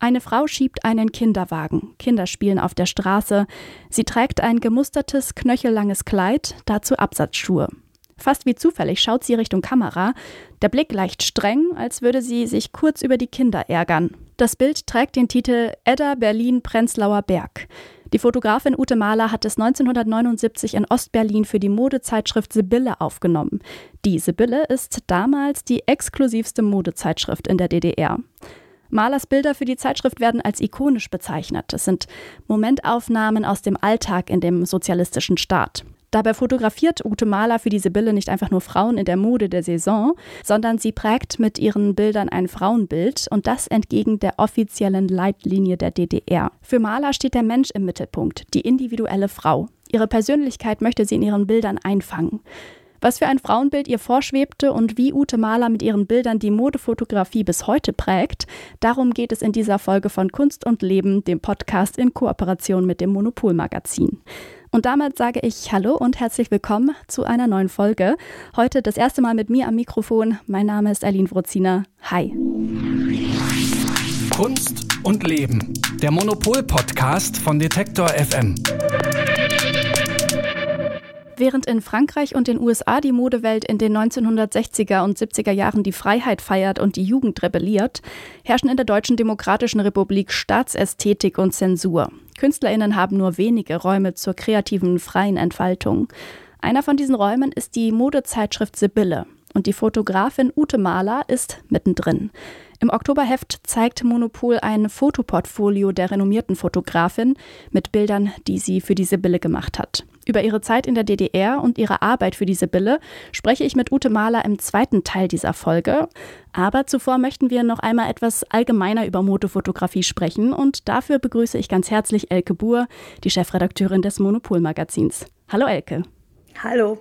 Eine Frau schiebt einen Kinderwagen. Kinder spielen auf der Straße. Sie trägt ein gemustertes, knöchellanges Kleid, dazu Absatzschuhe. Fast wie zufällig schaut sie Richtung Kamera, der Blick leicht streng, als würde sie sich kurz über die Kinder ärgern. Das Bild trägt den Titel Edda Berlin Prenzlauer Berg. Die Fotografin Ute Mahler hat es 1979 in Ostberlin für die Modezeitschrift Sibylle aufgenommen. Die Sibylle ist damals die exklusivste Modezeitschrift in der DDR. Mahlers Bilder für die Zeitschrift werden als ikonisch bezeichnet. Es sind Momentaufnahmen aus dem Alltag in dem sozialistischen Staat. Dabei fotografiert Ute Mahler für die Sibylle nicht einfach nur Frauen in der Mode der Saison, sondern sie prägt mit ihren Bildern ein Frauenbild und das entgegen der offiziellen Leitlinie der DDR. Für Mahler steht der Mensch im Mittelpunkt, die individuelle Frau. Ihre Persönlichkeit möchte sie in ihren Bildern einfangen. Was für ein Frauenbild ihr vorschwebte und wie Ute Mahler mit ihren Bildern die Modefotografie bis heute prägt, darum geht es in dieser Folge von Kunst und Leben, dem Podcast in Kooperation mit dem Monopolmagazin. Und damit sage ich Hallo und herzlich willkommen zu einer neuen Folge. Heute das erste Mal mit mir am Mikrofon. Mein Name ist Aline Wrozina. Hi. Kunst und Leben. Der Monopol-Podcast von Detektor FM. Während in Frankreich und den USA die Modewelt in den 1960er und 70er Jahren die Freiheit feiert und die Jugend rebelliert, herrschen in der Deutschen Demokratischen Republik Staatsästhetik und Zensur. Künstlerinnen haben nur wenige Räume zur kreativen freien Entfaltung. Einer von diesen Räumen ist die Modezeitschrift Sibylle und die Fotografin Ute Mahler ist mittendrin. Im Oktoberheft zeigt Monopol ein Fotoportfolio der renommierten Fotografin mit Bildern, die sie für die Sibylle gemacht hat. Über ihre Zeit in der DDR und ihre Arbeit für die Sibylle spreche ich mit Ute Mahler im zweiten Teil dieser Folge. Aber zuvor möchten wir noch einmal etwas allgemeiner über Motofotografie sprechen und dafür begrüße ich ganz herzlich Elke Buhr, die Chefredakteurin des Monopol-Magazins. Hallo Elke. Hallo.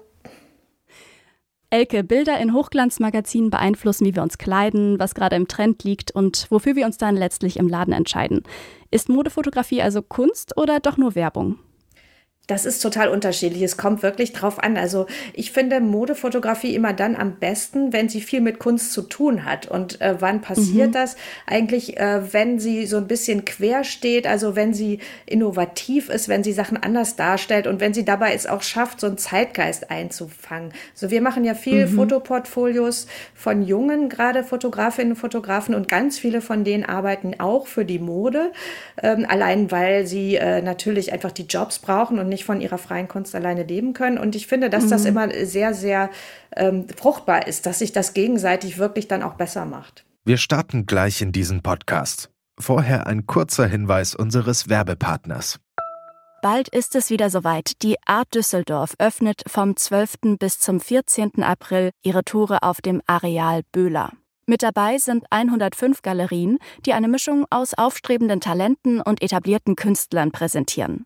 Elke, Bilder in Hochglanzmagazinen beeinflussen, wie wir uns kleiden, was gerade im Trend liegt und wofür wir uns dann letztlich im Laden entscheiden. Ist Modefotografie also Kunst oder doch nur Werbung? Das ist total unterschiedlich. Es kommt wirklich drauf an. Also ich finde Modefotografie immer dann am besten, wenn sie viel mit Kunst zu tun hat. Und äh, wann passiert mhm. das? Eigentlich, äh, wenn sie so ein bisschen quer steht, also wenn sie innovativ ist, wenn sie Sachen anders darstellt und wenn sie dabei es auch schafft, so einen Zeitgeist einzufangen. So, wir machen ja viel mhm. Fotoportfolios von jungen, gerade Fotografinnen und Fotografen und ganz viele von denen arbeiten auch für die Mode. Ähm, allein weil sie äh, natürlich einfach die Jobs brauchen und nicht nicht von ihrer freien Kunst alleine leben können. Und ich finde, dass mhm. das immer sehr, sehr ähm, fruchtbar ist, dass sich das gegenseitig wirklich dann auch besser macht. Wir starten gleich in diesen Podcast. Vorher ein kurzer Hinweis unseres Werbepartners. Bald ist es wieder soweit. Die Art Düsseldorf öffnet vom 12. bis zum 14. April ihre Tore auf dem Areal Böhler. Mit dabei sind 105 Galerien, die eine Mischung aus aufstrebenden Talenten und etablierten Künstlern präsentieren.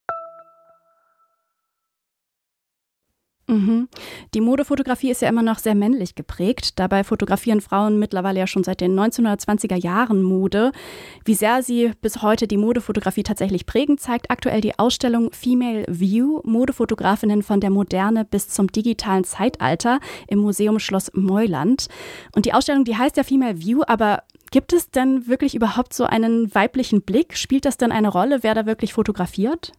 Die Modefotografie ist ja immer noch sehr männlich geprägt. Dabei fotografieren Frauen mittlerweile ja schon seit den 1920er Jahren Mode. Wie sehr sie bis heute die Modefotografie tatsächlich prägen, zeigt aktuell die Ausstellung Female View, Modefotografinnen von der Moderne bis zum digitalen Zeitalter im Museum Schloss Meuland. Und die Ausstellung, die heißt ja Female View, aber gibt es denn wirklich überhaupt so einen weiblichen Blick? Spielt das denn eine Rolle, wer da wirklich fotografiert?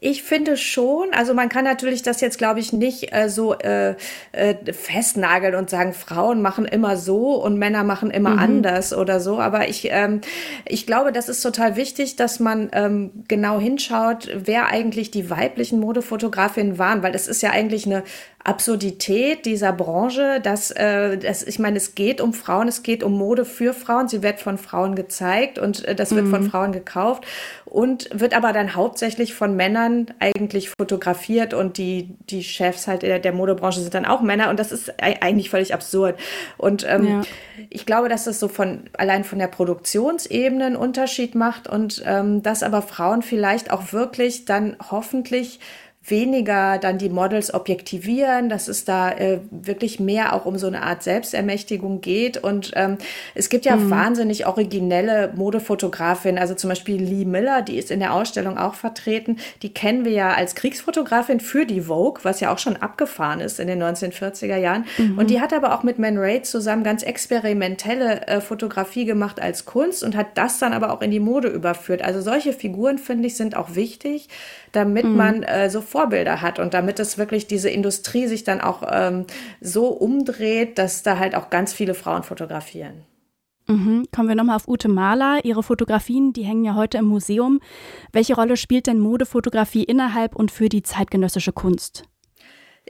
Ich finde schon, also man kann natürlich das jetzt, glaube ich, nicht äh, so äh, äh, festnageln und sagen, Frauen machen immer so und Männer machen immer mhm. anders oder so. Aber ich, ähm, ich glaube, das ist total wichtig, dass man ähm, genau hinschaut, wer eigentlich die weiblichen Modefotografinnen waren, weil das ist ja eigentlich eine Absurdität dieser Branche, dass, äh, dass ich meine, es geht um Frauen, es geht um Mode für Frauen, sie wird von Frauen gezeigt und äh, das wird mhm. von Frauen gekauft und wird aber dann hauptsächlich von Männern eigentlich fotografiert und die, die Chefs halt der, der Modebranche sind dann auch Männer und das ist eigentlich völlig absurd. Und ähm, ja. ich glaube, dass das so von allein von der Produktionsebene einen Unterschied macht und ähm, dass aber Frauen vielleicht auch wirklich dann hoffentlich weniger dann die Models objektivieren, dass es da äh, wirklich mehr auch um so eine Art Selbstermächtigung geht. Und ähm, es gibt ja mhm. wahnsinnig originelle Modefotografinnen, also zum Beispiel Lee Miller, die ist in der Ausstellung auch vertreten. Die kennen wir ja als Kriegsfotografin für die Vogue, was ja auch schon abgefahren ist in den 1940er Jahren. Mhm. Und die hat aber auch mit Man Ray zusammen ganz experimentelle äh, Fotografie gemacht als Kunst und hat das dann aber auch in die Mode überführt. Also solche Figuren, finde ich, sind auch wichtig damit mhm. man äh, so Vorbilder hat und damit es wirklich diese Industrie sich dann auch ähm, so umdreht, dass da halt auch ganz viele Frauen fotografieren. Mhm. Kommen wir nochmal auf Ute Mahler. Ihre Fotografien, die hängen ja heute im Museum. Welche Rolle spielt denn Modefotografie innerhalb und für die zeitgenössische Kunst?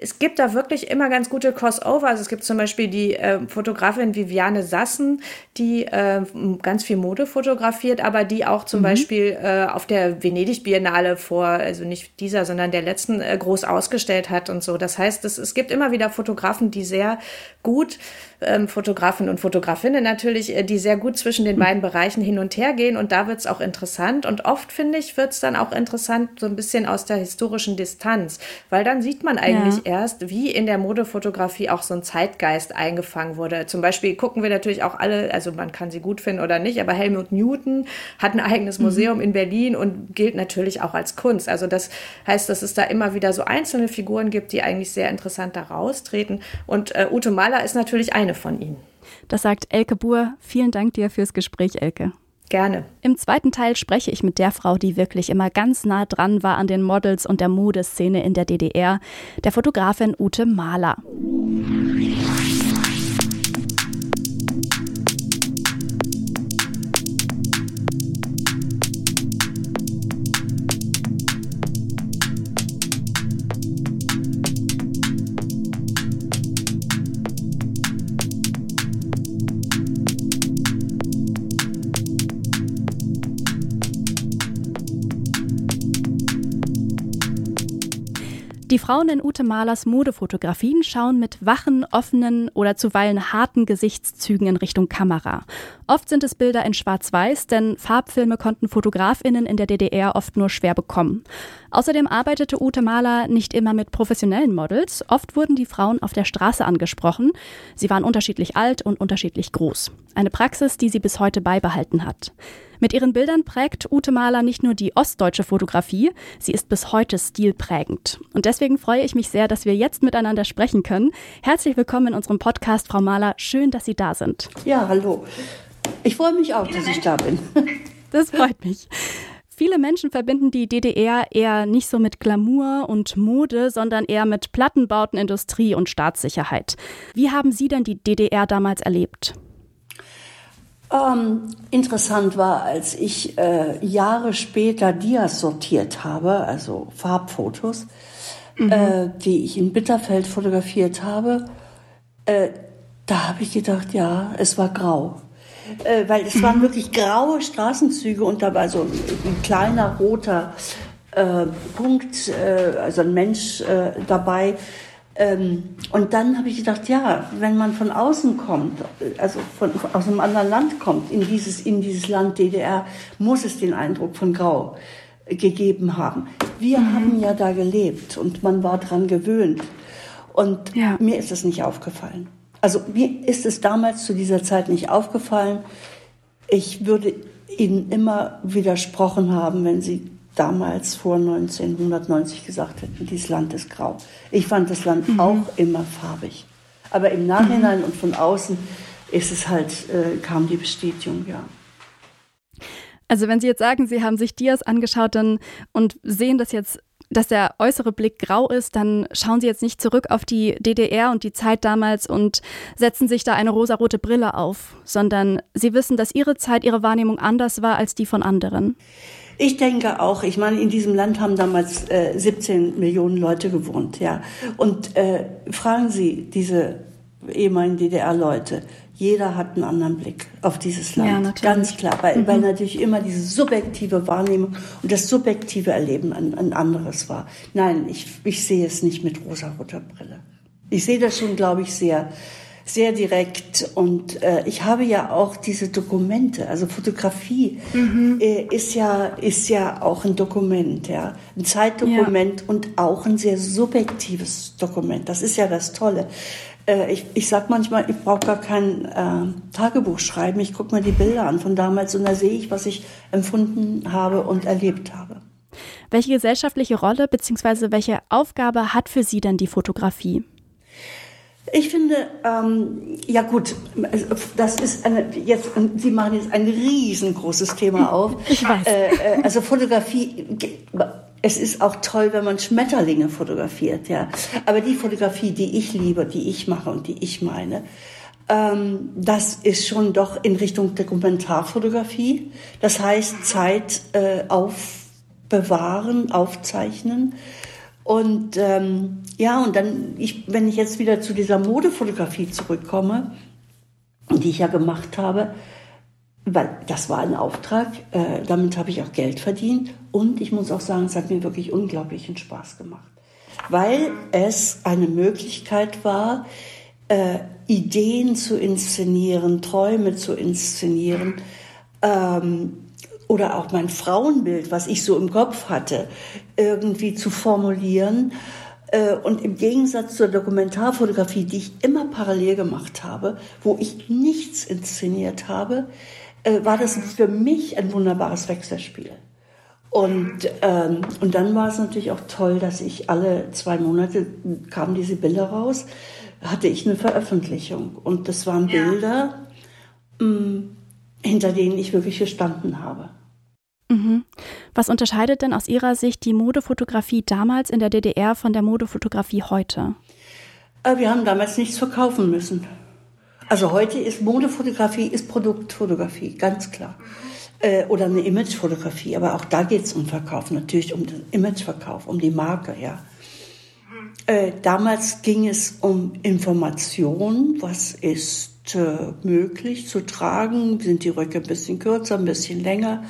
Es gibt da wirklich immer ganz gute Crossover. Also es gibt zum Beispiel die äh, Fotografin Viviane Sassen, die äh, ganz viel Mode fotografiert, aber die auch zum mhm. Beispiel äh, auf der Venedig Biennale vor, also nicht dieser, sondern der letzten äh, groß ausgestellt hat und so. Das heißt, es, es gibt immer wieder Fotografen, die sehr gut ähm, Fotografen und Fotografinnen natürlich, äh, die sehr gut zwischen den beiden Bereichen hin und her gehen. Und da wird es auch interessant. Und oft, finde ich, wird es dann auch interessant, so ein bisschen aus der historischen Distanz. Weil dann sieht man eigentlich ja. Erst, wie in der Modefotografie auch so ein Zeitgeist eingefangen wurde. Zum Beispiel gucken wir natürlich auch alle, also man kann sie gut finden oder nicht, aber Helmut Newton hat ein eigenes mhm. Museum mhm. in Berlin und gilt natürlich auch als Kunst. Also das heißt, dass es da immer wieder so einzelne Figuren gibt, die eigentlich sehr interessant da raustreten. Und äh, Ute Mahler ist natürlich ein eine von ihnen. Das sagt Elke Buhr. Vielen Dank dir fürs Gespräch, Elke. Gerne. Im zweiten Teil spreche ich mit der Frau, die wirklich immer ganz nah dran war an den Models und der Modeszene in der DDR, der Fotografin Ute Mahler. Die Frauen in Ute Malers Modefotografien schauen mit wachen, offenen oder zuweilen harten Gesichtszügen in Richtung Kamera. Oft sind es Bilder in Schwarz-Weiß, denn Farbfilme konnten Fotografinnen in der DDR oft nur schwer bekommen. Außerdem arbeitete Ute Maler nicht immer mit professionellen Models. Oft wurden die Frauen auf der Straße angesprochen. Sie waren unterschiedlich alt und unterschiedlich groß. Eine Praxis, die sie bis heute beibehalten hat. Mit ihren Bildern prägt Ute Mahler nicht nur die ostdeutsche Fotografie, sie ist bis heute stilprägend. Und deswegen freue ich mich sehr, dass wir jetzt miteinander sprechen können. Herzlich willkommen in unserem Podcast, Frau Mahler. Schön, dass Sie da sind. Ja, hallo. Ich freue mich auch, dass ich da bin. Das freut mich. Viele Menschen verbinden die DDR eher nicht so mit Glamour und Mode, sondern eher mit Plattenbauten, Industrie und Staatssicherheit. Wie haben Sie denn die DDR damals erlebt? Ähm, interessant war, als ich äh, Jahre später Dias sortiert habe, also Farbfotos, mhm. äh, die ich in Bitterfeld fotografiert habe, äh, da habe ich gedacht, ja, es war grau. Äh, weil es waren mhm. wirklich graue Straßenzüge und da war so ein, ein kleiner roter äh, Punkt, äh, also ein Mensch dabei, ähm, und dann habe ich gedacht, ja, wenn man von außen kommt, also von, aus einem anderen Land kommt, in dieses, in dieses Land DDR, muss es den Eindruck von Grau gegeben haben. Wir mhm. haben ja da gelebt und man war dran gewöhnt. Und ja. mir ist es nicht aufgefallen. Also mir ist es damals zu dieser Zeit nicht aufgefallen. Ich würde Ihnen immer widersprochen haben, wenn Sie damals vor 1990 gesagt hätten, dieses Land ist grau. Ich fand das Land mhm. auch immer farbig. Aber im Nachhinein mhm. und von außen ist es halt, äh, kam die Bestätigung, ja. Also wenn Sie jetzt sagen, Sie haben sich Dias angeschaut dann, und sehen das jetzt, dass der äußere Blick grau ist, dann schauen Sie jetzt nicht zurück auf die DDR und die Zeit damals und setzen sich da eine rosarote Brille auf, sondern Sie wissen, dass Ihre Zeit, Ihre Wahrnehmung anders war als die von anderen. Ich denke auch, ich meine, in diesem Land haben damals äh, 17 Millionen Leute gewohnt, ja. Und äh, fragen Sie diese ehemaligen DDR-Leute, jeder hat einen anderen Blick auf dieses Land. Ja, natürlich. Ganz klar, weil, mhm. weil natürlich immer diese subjektive Wahrnehmung und das subjektive Erleben ein, ein anderes war. Nein, ich, ich sehe es nicht mit rosa-roter Brille. Ich sehe das schon, glaube ich, sehr, sehr direkt. Und äh, ich habe ja auch diese Dokumente, also Fotografie mhm. äh, ist ja ist ja auch ein Dokument, ja, ein Zeitdokument ja. und auch ein sehr subjektives Dokument. Das ist ja das Tolle. Äh, ich, ich sag manchmal, ich brauche gar kein äh, Tagebuch schreiben. Ich gucke mir die Bilder an von damals und da sehe ich, was ich empfunden habe und erlebt habe. Welche gesellschaftliche Rolle bzw. welche Aufgabe hat für Sie denn die Fotografie? Ich finde, ähm, ja gut, das ist eine, jetzt, Sie machen jetzt ein riesengroßes Thema auf. Ich weiß. Äh, äh, also Fotografie, es ist auch toll, wenn man Schmetterlinge fotografiert, ja. Aber die Fotografie, die ich liebe, die ich mache und die ich meine, ähm, das ist schon doch in Richtung Dokumentarfotografie. Das heißt Zeit äh, aufbewahren, aufzeichnen und ähm, ja, und dann, ich, wenn ich jetzt wieder zu dieser Modefotografie zurückkomme, die ich ja gemacht habe, weil das war ein Auftrag, äh, damit habe ich auch Geld verdient und ich muss auch sagen, es hat mir wirklich unglaublichen Spaß gemacht, weil es eine Möglichkeit war, äh, Ideen zu inszenieren, Träume zu inszenieren. Ähm, oder auch mein Frauenbild, was ich so im Kopf hatte, irgendwie zu formulieren. Äh, und im Gegensatz zur Dokumentarfotografie, die ich immer parallel gemacht habe, wo ich nichts inszeniert habe, äh, war das für mich ein wunderbares Wechselspiel. Und, ähm, und dann war es natürlich auch toll, dass ich alle zwei Monate kamen diese Bilder raus, hatte ich eine Veröffentlichung. Und das waren Bilder, mh, mm, hinter denen ich wirklich gestanden habe. Mhm. Was unterscheidet denn aus Ihrer Sicht die Modefotografie damals in der DDR von der Modefotografie heute? Äh, wir haben damals nichts verkaufen müssen. Also heute ist Modefotografie ist Produktfotografie, ganz klar. Äh, oder eine Imagefotografie, aber auch da geht es um Verkauf, natürlich um den Imageverkauf, um die Marke, ja. Äh, damals ging es um Information, was ist äh, möglich zu tragen, sind die Röcke ein bisschen kürzer, ein bisschen länger.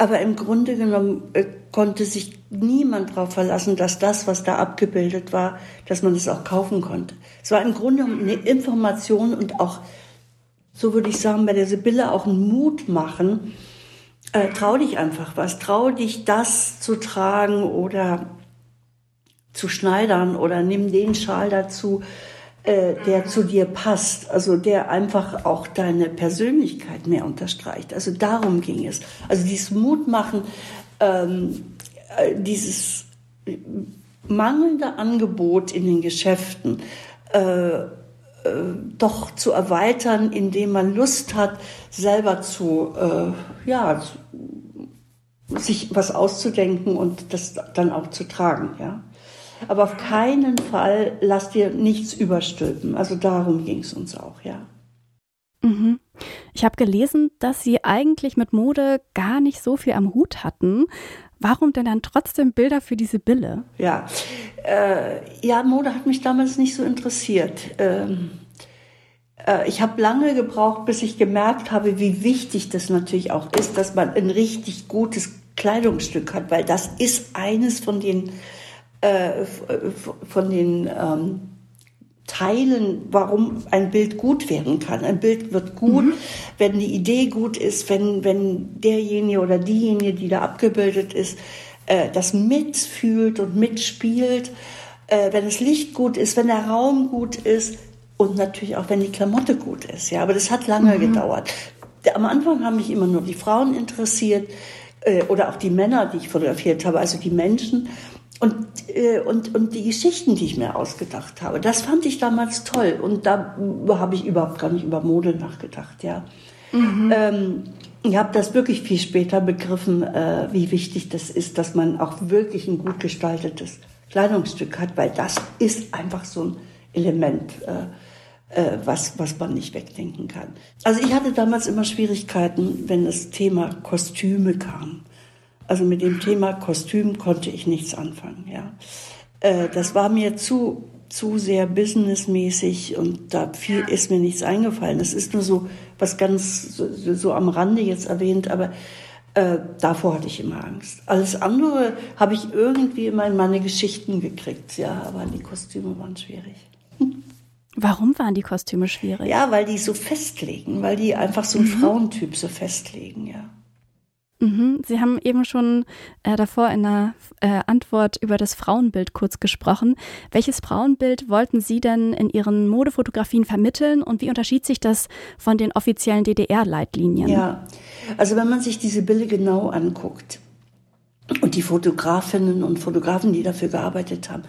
Aber im Grunde genommen äh, konnte sich niemand darauf verlassen, dass das, was da abgebildet war, dass man es auch kaufen konnte. Es war im Grunde eine Information und auch, so würde ich sagen, bei der Sibylle auch einen Mut machen. Äh, trau dich einfach was, trau dich das zu tragen oder zu schneidern oder nimm den Schal dazu äh, der zu dir passt, also der einfach auch deine Persönlichkeit mehr unterstreicht. Also darum ging es. Also dieses Mutmachen, ähm, äh, dieses mangelnde Angebot in den Geschäften äh, äh, doch zu erweitern, indem man Lust hat, selber zu, äh, ja, sich was auszudenken und das dann auch zu tragen, ja. Aber auf keinen Fall lass dir nichts überstülpen. Also darum ging es uns auch, ja. Mhm. Ich habe gelesen, dass Sie eigentlich mit Mode gar nicht so viel am Hut hatten. Warum denn dann trotzdem Bilder für diese Bille? Ja, äh, ja Mode hat mich damals nicht so interessiert. Ähm, äh, ich habe lange gebraucht, bis ich gemerkt habe, wie wichtig das natürlich auch ist, dass man ein richtig gutes Kleidungsstück hat, weil das ist eines von den äh, von den ähm, Teilen, warum ein Bild gut werden kann. Ein Bild wird gut, mhm. wenn die Idee gut ist, wenn, wenn derjenige oder diejenige, die da abgebildet ist, äh, das mitfühlt und mitspielt, äh, wenn das Licht gut ist, wenn der Raum gut ist und natürlich auch, wenn die Klamotte gut ist. Ja, aber das hat lange mhm. gedauert. Am Anfang haben mich immer nur die Frauen interessiert äh, oder auch die Männer, die ich fotografiert habe, also die Menschen. Und, äh, und, und die Geschichten, die ich mir ausgedacht habe, das fand ich damals toll. Und da habe ich überhaupt gar nicht über Mode nachgedacht, ja. Mhm. Ähm, ich habe das wirklich viel später begriffen, äh, wie wichtig das ist, dass man auch wirklich ein gut gestaltetes Kleidungsstück hat, weil das ist einfach so ein Element, äh, äh, was, was man nicht wegdenken kann. Also ich hatte damals immer Schwierigkeiten, wenn das Thema Kostüme kam. Also mit dem Thema Kostüm konnte ich nichts anfangen. Ja, äh, das war mir zu zu sehr businessmäßig und da viel ist mir nichts eingefallen. Das ist nur so was ganz so, so am Rande jetzt erwähnt, aber äh, davor hatte ich immer Angst. Alles andere habe ich irgendwie immer in meine Geschichten gekriegt, ja, aber die Kostüme waren schwierig. Warum waren die Kostüme schwierig? Ja, weil die so festlegen, weil die einfach so einen mhm. Frauentyp so festlegen, ja. Mhm. Sie haben eben schon äh, davor in einer äh, Antwort über das Frauenbild kurz gesprochen. Welches Frauenbild wollten Sie denn in Ihren Modefotografien vermitteln und wie unterschied sich das von den offiziellen DDR-Leitlinien? Ja, also wenn man sich diese Bilder genau anguckt und die Fotografinnen und Fotografen, die dafür gearbeitet haben,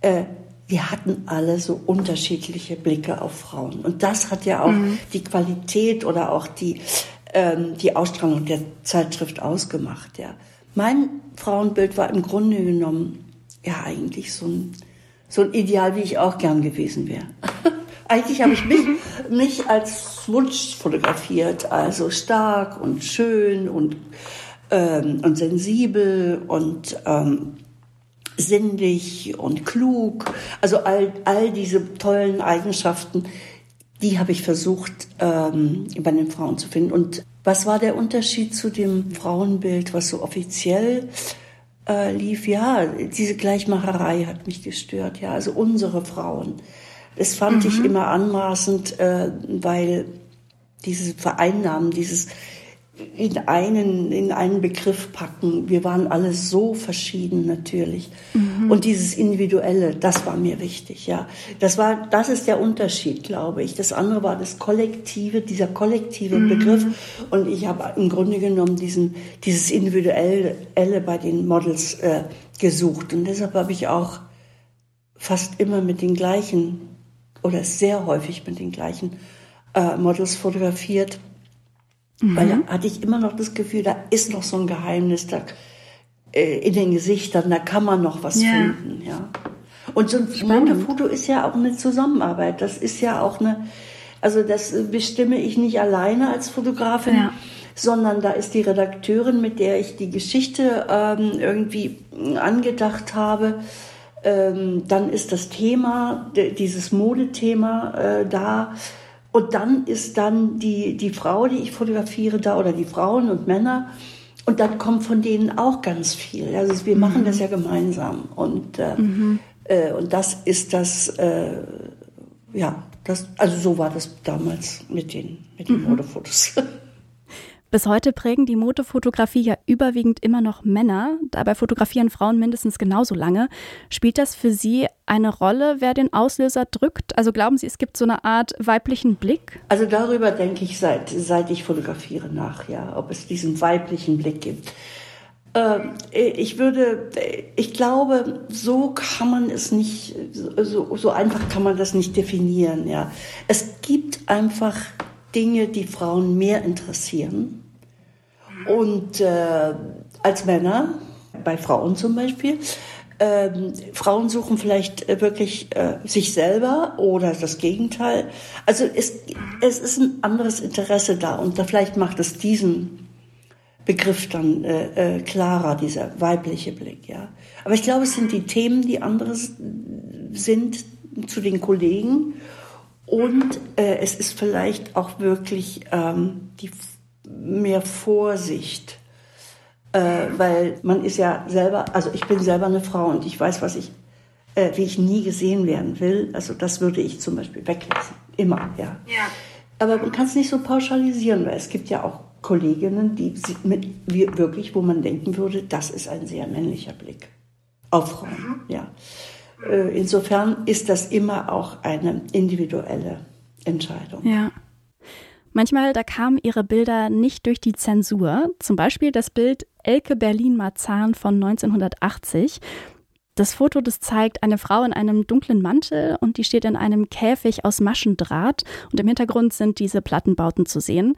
äh, wir hatten alle so unterschiedliche Blicke auf Frauen. Und das hat ja auch mhm. die Qualität oder auch die ähm, die Ausstrahlung der Zeitschrift ausgemacht. Ja. Mein Frauenbild war im Grunde genommen ja eigentlich so ein, so ein Ideal, wie ich auch gern gewesen wäre. eigentlich habe ich mich, mich als Wunsch fotografiert, also stark und schön und, ähm, und sensibel und ähm, sinnlich und klug. Also all, all diese tollen Eigenschaften, die habe ich versucht ähm, bei den Frauen zu finden. Und was war der Unterschied zu dem Frauenbild, was so offiziell äh, lief? Ja, diese Gleichmacherei hat mich gestört. Ja, also unsere Frauen. Das fand mhm. ich immer anmaßend, äh, weil diese Vereinnahmen, dieses in einen, in einen Begriff packen. Wir waren alle so verschieden natürlich. Mhm. Und dieses Individuelle, das war mir wichtig, ja. Das war, das ist der Unterschied, glaube ich. Das andere war das Kollektive, dieser kollektive mhm. Begriff. Und ich habe im Grunde genommen diesen, dieses Individuelle bei den Models äh, gesucht. Und deshalb habe ich auch fast immer mit den gleichen oder sehr häufig mit den gleichen äh, Models fotografiert Mhm. Weil da hatte ich immer noch das Gefühl, da ist noch so ein Geheimnis da, äh, in den Gesichtern, da kann man noch was ja. finden. Ja. Und so ein Modefoto ist ja auch eine Zusammenarbeit. Das ist ja auch eine, also das bestimme ich nicht alleine als Fotografin, ja. sondern da ist die Redakteurin, mit der ich die Geschichte ähm, irgendwie angedacht habe. Ähm, dann ist das Thema, dieses Modethema äh, da. Und dann ist dann die, die Frau, die ich fotografiere da, oder die Frauen und Männer. Und dann kommt von denen auch ganz viel. Also wir mhm. machen das ja gemeinsam. Und, äh, mhm. äh, und das ist das, äh, ja, das, also so war das damals mit den, mit den mhm. Modefotos. Bis heute prägen die Motofotografie ja überwiegend immer noch Männer. Dabei fotografieren Frauen mindestens genauso lange. Spielt das für Sie eine Rolle, wer den Auslöser drückt? Also glauben Sie, es gibt so eine Art weiblichen Blick? Also darüber denke ich seit, seit ich fotografiere nach, ja, ob es diesen weiblichen Blick gibt. Ähm, ich würde, ich glaube, so kann man es nicht, so, so einfach kann man das nicht definieren, ja. Es gibt einfach Dinge, die Frauen mehr interessieren. Und äh, als Männer, bei Frauen zum Beispiel, ähm, Frauen suchen vielleicht äh, wirklich äh, sich selber oder das Gegenteil. Also es, es ist ein anderes Interesse da und da vielleicht macht es diesen Begriff dann äh, äh, klarer, dieser weibliche Blick. Ja. Aber ich glaube, es sind die Themen, die andere sind zu den Kollegen und äh, es ist vielleicht auch wirklich ähm, die mehr Vorsicht, äh, weil man ist ja selber, also ich bin selber eine Frau und ich weiß, was ich, äh, wie ich nie gesehen werden will. Also das würde ich zum Beispiel weglassen, immer, ja. ja. Aber man kann es nicht so pauschalisieren, weil es gibt ja auch Kolleginnen, die mit, wirklich, wo man denken würde, das ist ein sehr männlicher Blick auf Frauen, mhm. ja. Äh, insofern ist das immer auch eine individuelle Entscheidung. Ja. Manchmal, da kamen ihre Bilder nicht durch die Zensur. Zum Beispiel das Bild Elke Berlin-Marzahn von 1980. Das Foto, das zeigt eine Frau in einem dunklen Mantel und die steht in einem Käfig aus Maschendraht und im Hintergrund sind diese Plattenbauten zu sehen.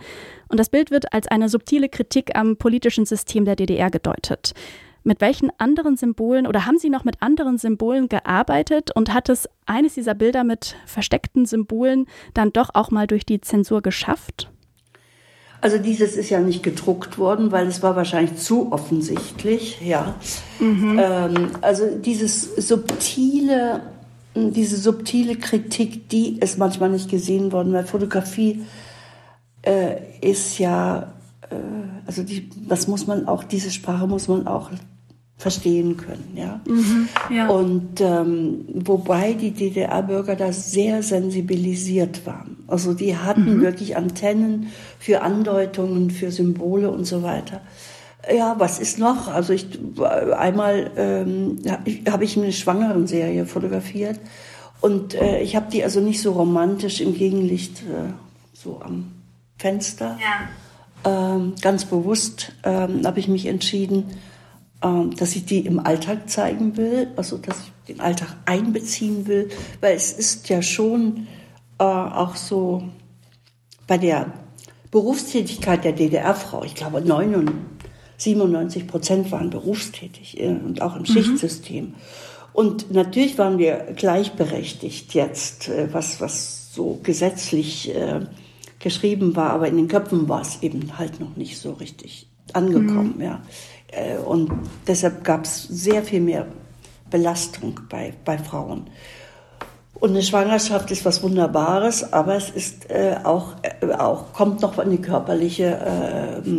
Und das Bild wird als eine subtile Kritik am politischen System der DDR gedeutet. Mit welchen anderen Symbolen oder haben Sie noch mit anderen Symbolen gearbeitet und hat es eines dieser Bilder mit versteckten Symbolen dann doch auch mal durch die Zensur geschafft? Also dieses ist ja nicht gedruckt worden, weil es war wahrscheinlich zu offensichtlich, ja. Mhm. Ähm, also dieses subtile, diese subtile Kritik, die ist manchmal nicht gesehen worden, weil Fotografie äh, ist ja, äh, also die, das muss man auch, diese Sprache muss man auch verstehen können. Ja? Mhm, ja. Und ähm, wobei die DDR-Bürger da sehr sensibilisiert waren. Also die hatten mhm. wirklich Antennen für Andeutungen, für Symbole und so weiter. Ja, was ist noch? Also ich einmal ähm, habe ich eine Schwangeren-Serie fotografiert und äh, ich habe die also nicht so romantisch im Gegenlicht äh, so am Fenster. Ja. Ähm, ganz bewusst ähm, habe ich mich entschieden, ähm, dass ich die im Alltag zeigen will, also dass ich den Alltag einbeziehen will, weil es ist ja schon äh, auch so bei der Berufstätigkeit der DDR-Frau, ich glaube 97 Prozent waren berufstätig äh, und auch im mhm. Schichtsystem. Und natürlich waren wir gleichberechtigt jetzt, äh, was, was so gesetzlich äh, geschrieben war, aber in den Köpfen war es eben halt noch nicht so richtig angekommen. Mhm. Ja. Äh, und deshalb gab es sehr viel mehr Belastung bei, bei Frauen. Und eine Schwangerschaft ist was Wunderbares, aber es ist äh, auch, äh, auch, kommt noch eine körperliche äh,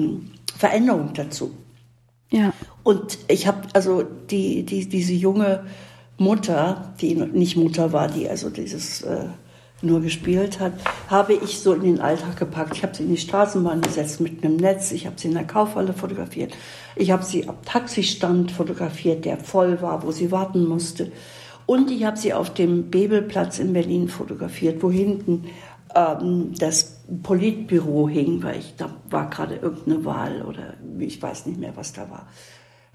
Veränderung dazu. Ja. Und ich habe also die, die, diese junge Mutter, die nicht Mutter war, die also dieses äh, nur gespielt hat, habe ich so in den Alltag gepackt. Ich habe sie in die Straßenbahn gesetzt mit einem Netz. Ich habe sie in der Kaufhalle fotografiert. Ich habe sie am Taxistand fotografiert, der voll war, wo sie warten musste. Und ich habe sie auf dem Bebelplatz in Berlin fotografiert, wo hinten ähm, das Politbüro hing, weil ich da war gerade irgendeine Wahl oder ich weiß nicht mehr, was da war.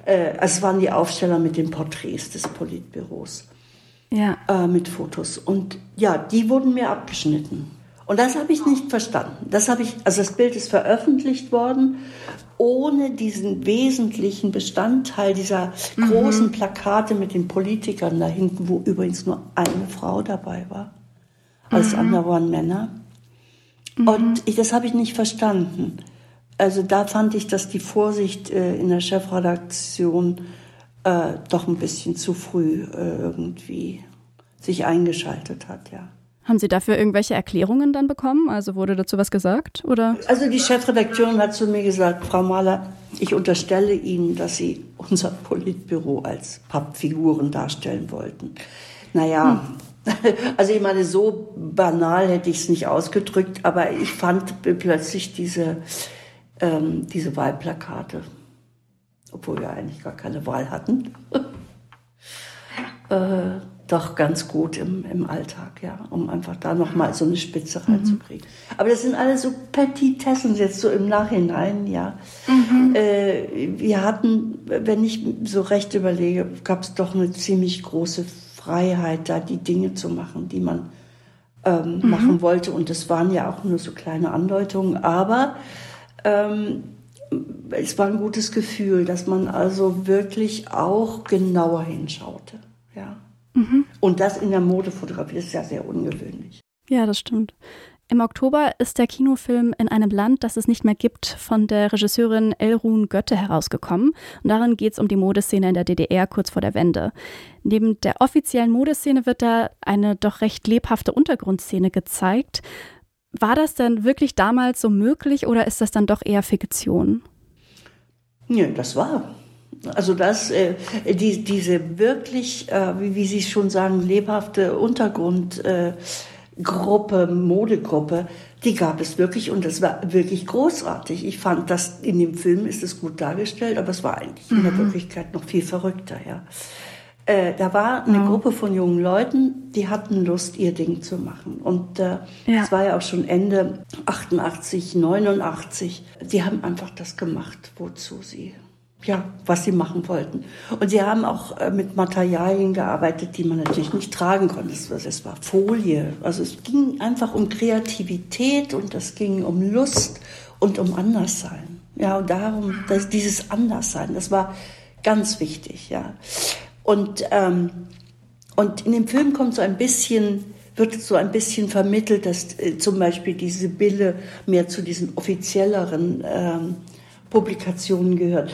Äh, es waren die Aufsteller mit den Porträts des Politbüros ja. äh, mit Fotos. Und ja, die wurden mir abgeschnitten. Und das habe ich nicht verstanden. Das habe ich, also das Bild ist veröffentlicht worden, ohne diesen wesentlichen Bestandteil dieser mhm. großen Plakate mit den Politikern da hinten, wo übrigens nur eine Frau dabei war. Alles mhm. andere waren Männer. Mhm. Und ich, das habe ich nicht verstanden. Also da fand ich, dass die Vorsicht äh, in der Chefredaktion äh, doch ein bisschen zu früh äh, irgendwie sich eingeschaltet hat, ja. Haben Sie dafür irgendwelche Erklärungen dann bekommen? Also wurde dazu was gesagt? Oder? Also die Chefredakteurin hat zu mir gesagt, Frau Mahler, ich unterstelle Ihnen, dass Sie unser Politbüro als Pappfiguren darstellen wollten. Naja, hm. also ich meine, so banal hätte ich es nicht ausgedrückt, aber ich fand plötzlich diese, ähm, diese Wahlplakate obwohl wir eigentlich gar keine Wahl hatten, äh, doch ganz gut im, im Alltag, ja, um einfach da nochmal so eine Spitze mhm. reinzukriegen. Mhm. Aber das sind alles so Petitessen jetzt so im Nachhinein, ja. Mhm. Äh, wir hatten, wenn ich so recht überlege, gab es doch eine ziemlich große Freiheit, da die Dinge zu machen, die man ähm, mhm. machen wollte. Und das waren ja auch nur so kleine Andeutungen, aber ähm, es war ein gutes Gefühl, dass man also wirklich auch genauer hinschaute. Ja. Mhm. Und das in der Modefotografie ist ja sehr ungewöhnlich. Ja, das stimmt. Im Oktober ist der Kinofilm In einem Land, das es nicht mehr gibt, von der Regisseurin Elrun Götte herausgekommen. Und darin geht es um die Modeszene in der DDR kurz vor der Wende. Neben der offiziellen Modeszene wird da eine doch recht lebhafte Untergrundszene gezeigt. War das denn wirklich damals so möglich oder ist das dann doch eher Fiktion? Ja, das war. Also das, äh, die, diese wirklich, äh, wie, wie Sie schon sagen, lebhafte Untergrundgruppe, äh, Modegruppe, die gab es wirklich und das war wirklich großartig. Ich fand, dass in dem Film ist es gut dargestellt, aber es war eigentlich mhm. in der mhm. Wirklichkeit noch viel verrückter, ja. Äh, da war eine ja. Gruppe von jungen Leuten, die hatten Lust, ihr Ding zu machen. Und äh, ja. das war ja auch schon Ende 88, 89. Sie haben einfach das gemacht, wozu sie, ja, was sie machen wollten. Und sie haben auch äh, mit Materialien gearbeitet, die man natürlich nicht tragen konnte. Es, es war Folie. Also es ging einfach um Kreativität und es ging um Lust und um Anderssein. Ja, und darum, dass dieses Anderssein, das war ganz wichtig, ja. Und, ähm, und in dem Film kommt so ein bisschen wird so ein bisschen vermittelt, dass äh, zum Beispiel die Sibylle mehr zu diesen offizielleren ähm, Publikationen gehört.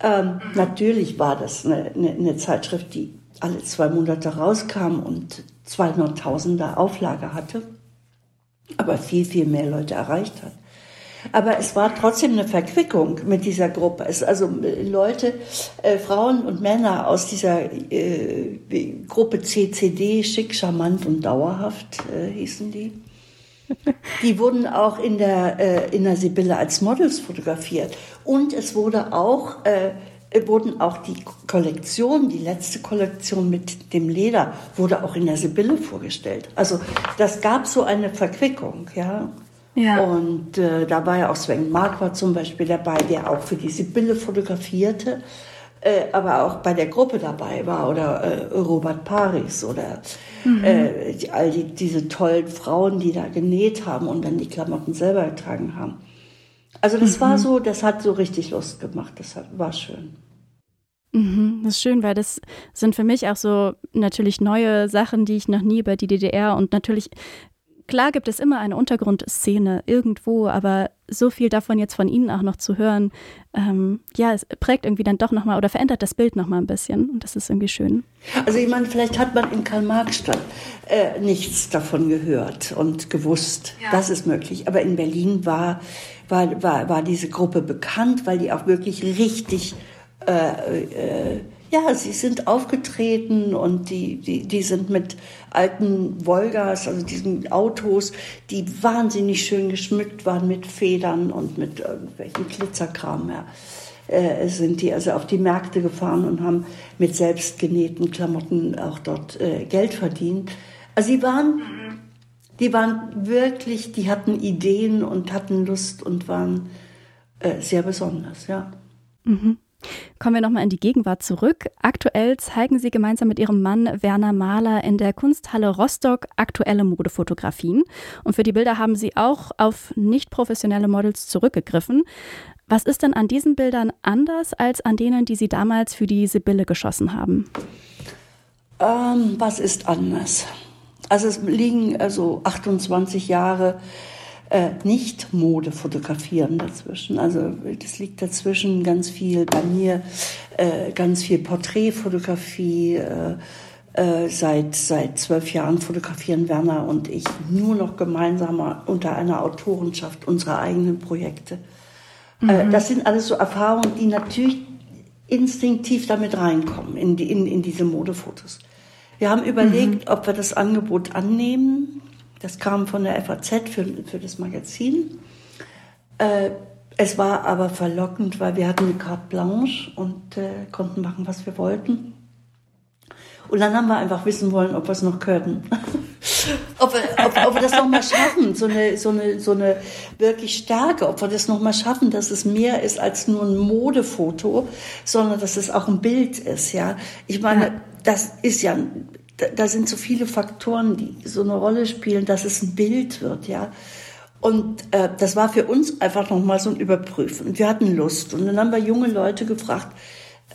Ähm, natürlich war das eine, eine, eine, Zeitschrift, die alle zwei Monate rauskam und 200.000er Auflage hatte, aber viel, viel mehr Leute erreicht hat. Aber es war trotzdem eine Verquickung mit dieser Gruppe. Es, also äh, Leute, äh, Frauen und Männer aus dieser äh, Gruppe CCD, schick, charmant und dauerhaft äh, hießen die. Die wurden auch in der, äh, in der Sibylle als Models fotografiert. Und es wurde auch, äh, wurden auch die Kollektion, die letzte Kollektion mit dem Leder, wurde auch in der Sibylle vorgestellt. Also das gab so eine Verquickung, ja. Ja. Und äh, da war ja auch Sven Marquardt zum Beispiel dabei, der auch für die Sibylle fotografierte, äh, aber auch bei der Gruppe dabei war oder äh, Robert Paris oder mhm. äh, die, all die, diese tollen Frauen, die da genäht haben und dann die Klamotten selber getragen haben. Also das mhm. war so, das hat so richtig Lust gemacht, das war schön. Mhm, das ist schön, weil das sind für mich auch so natürlich neue Sachen, die ich noch nie über die DDR und natürlich Klar gibt es immer eine Untergrundszene irgendwo, aber so viel davon jetzt von Ihnen auch noch zu hören, ähm, ja, es prägt irgendwie dann doch nochmal oder verändert das Bild nochmal ein bisschen und das ist irgendwie schön. Also ich meine, vielleicht hat man in Karl-Marx-Stadt äh, nichts davon gehört und gewusst, ja. das ist möglich, aber in Berlin war, war, war, war diese Gruppe bekannt, weil die auch wirklich richtig äh, äh, ja, sie sind aufgetreten und die, die, die sind mit alten Volgas, also diesen Autos, die wahnsinnig schön geschmückt waren mit Federn und mit irgendwelchen Glitzerkram. Ja. Äh, sind die also auf die Märkte gefahren und haben mit selbstgenähten Klamotten auch dort äh, Geld verdient. Also sie waren, die waren wirklich, die hatten Ideen und hatten Lust und waren äh, sehr besonders, ja. Mhm. Kommen wir nochmal in die Gegenwart zurück. Aktuell zeigen Sie gemeinsam mit Ihrem Mann Werner Mahler in der Kunsthalle Rostock aktuelle Modefotografien. Und für die Bilder haben Sie auch auf nicht professionelle Models zurückgegriffen. Was ist denn an diesen Bildern anders als an denen, die Sie damals für die Sibylle geschossen haben? Ähm, was ist anders? Also es liegen also 28 Jahre äh, nicht Mode fotografieren dazwischen. Also das liegt dazwischen ganz viel bei mir, äh, ganz viel Porträtfotografie. Äh, äh, seit seit zwölf Jahren fotografieren Werner und ich nur noch gemeinsam unter einer Autorenschaft unsere eigenen Projekte. Äh, mhm. das sind alles so Erfahrungen, die natürlich instinktiv damit reinkommen in, die, in, in diese Modefotos. Wir haben überlegt, mhm. ob wir das Angebot annehmen das kam von der FAZ für, für das Magazin. Äh, es war aber verlockend, weil wir hatten eine carte blanche und äh, konnten machen, was wir wollten. Und dann haben wir einfach wissen wollen, ob wir es noch können. ob, wir, ob, ob wir das nochmal schaffen, so eine, so, eine, so eine wirklich Stärke, ob wir das nochmal schaffen, dass es mehr ist als nur ein Modefoto, sondern dass es auch ein Bild ist. Ja, Ich meine, ja. das ist ja da, da sind so viele Faktoren, die so eine Rolle spielen, dass es ein Bild wird, ja. Und äh, das war für uns einfach nochmal so ein Überprüfen. Und wir hatten Lust. Und dann haben wir junge Leute gefragt,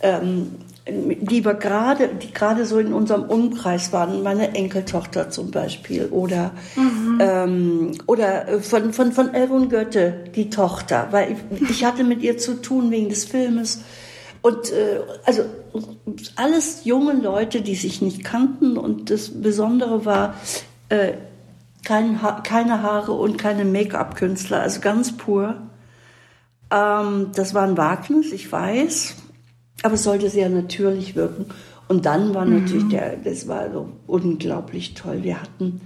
ähm, die wir gerade, die gerade so in unserem Umkreis waren, meine Enkeltochter zum Beispiel, oder mhm. ähm, oder von von von Elrun Götte die Tochter, weil ich, ich hatte mit ihr zu tun wegen des Filmes und äh, also alles junge Leute, die sich nicht kannten. Und das Besondere war, äh, kein ha keine Haare und keine Make-up-Künstler, also ganz pur. Ähm, das war ein Wagnis, ich weiß, aber es sollte sehr natürlich wirken. Und dann war mhm. natürlich der, das war so unglaublich toll. Wir hatten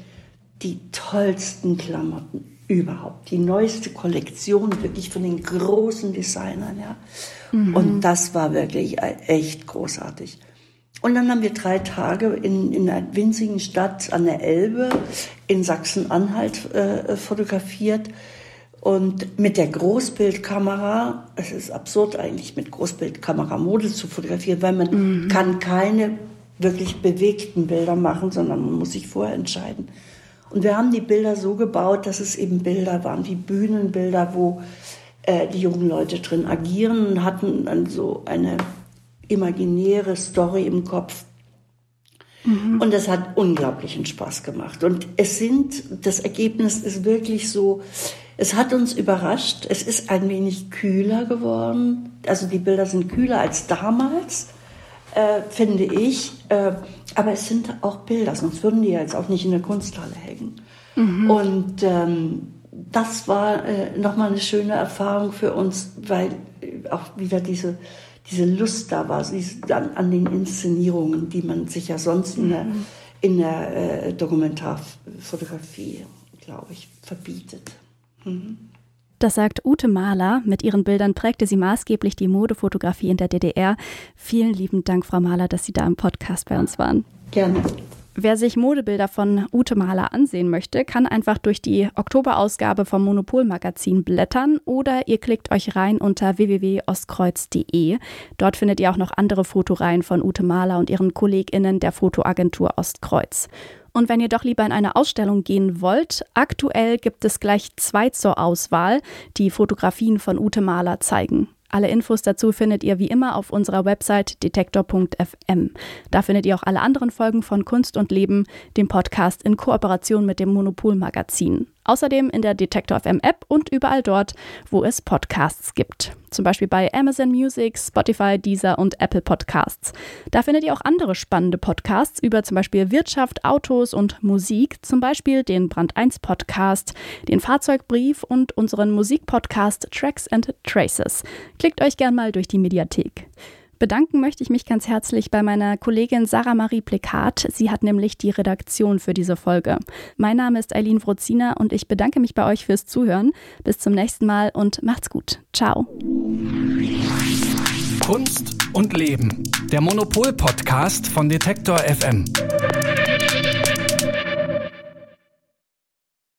die tollsten Klamotten überhaupt, die neueste Kollektion wirklich von den großen Designern, ja. Mhm. Und das war wirklich echt großartig. Und dann haben wir drei Tage in, in einer winzigen Stadt an der Elbe in Sachsen-Anhalt äh, fotografiert. Und mit der Großbildkamera, es ist absurd eigentlich, mit Großbildkamera Mode zu fotografieren, weil man mhm. kann keine wirklich bewegten Bilder machen, sondern man muss sich vorher entscheiden. Und wir haben die Bilder so gebaut, dass es eben Bilder waren, wie Bühnenbilder, wo äh, die jungen Leute drin agieren und hatten dann so eine imaginäre Story im Kopf. Mhm. Und das hat unglaublichen Spaß gemacht. Und es sind, das Ergebnis ist wirklich so, es hat uns überrascht. Es ist ein wenig kühler geworden. Also die Bilder sind kühler als damals, äh, finde ich. Äh, aber es sind auch Bilder, sonst würden die ja jetzt auch nicht in der Kunsthalle hängen. Mhm. Und ähm, das war äh, nochmal eine schöne Erfahrung für uns, weil äh, auch wieder diese, diese Lust da war, an, an den Inszenierungen, die man sich ja sonst in der, mhm. in der äh, Dokumentarfotografie, glaube ich, verbietet. Mhm. Das sagt Ute Mahler. Mit ihren Bildern prägte sie maßgeblich die Modefotografie in der DDR. Vielen lieben Dank, Frau Mahler, dass Sie da im Podcast bei uns waren. Gerne. Wer sich Modebilder von Ute Mahler ansehen möchte, kann einfach durch die Oktoberausgabe vom Monopol-Magazin blättern oder ihr klickt euch rein unter www.ostkreuz.de. Dort findet ihr auch noch andere Fotoreihen von Ute Mahler und ihren KollegInnen der Fotoagentur Ostkreuz. Und wenn ihr doch lieber in eine Ausstellung gehen wollt, aktuell gibt es gleich zwei zur Auswahl, die Fotografien von Ute Mahler zeigen. Alle Infos dazu findet ihr wie immer auf unserer Website detektor.fm. Da findet ihr auch alle anderen Folgen von Kunst und Leben, dem Podcast in Kooperation mit dem Monopol Magazin. Außerdem in der Detektor FM App und überall dort, wo es Podcasts gibt. Zum Beispiel bei Amazon Music, Spotify, Deezer und Apple Podcasts. Da findet ihr auch andere spannende Podcasts über zum Beispiel Wirtschaft, Autos und Musik. Zum Beispiel den Brand 1 Podcast, den Fahrzeugbrief und unseren Musikpodcast Tracks and Traces. Klickt euch gern mal durch die Mediathek. Bedanken möchte ich mich ganz herzlich bei meiner Kollegin Sarah Marie Plekat. Sie hat nämlich die Redaktion für diese Folge. Mein Name ist Eileen Wrozina und ich bedanke mich bei euch fürs Zuhören. Bis zum nächsten Mal und macht's gut. Ciao. Kunst und Leben. Der Monopol-Podcast von Detektor FM.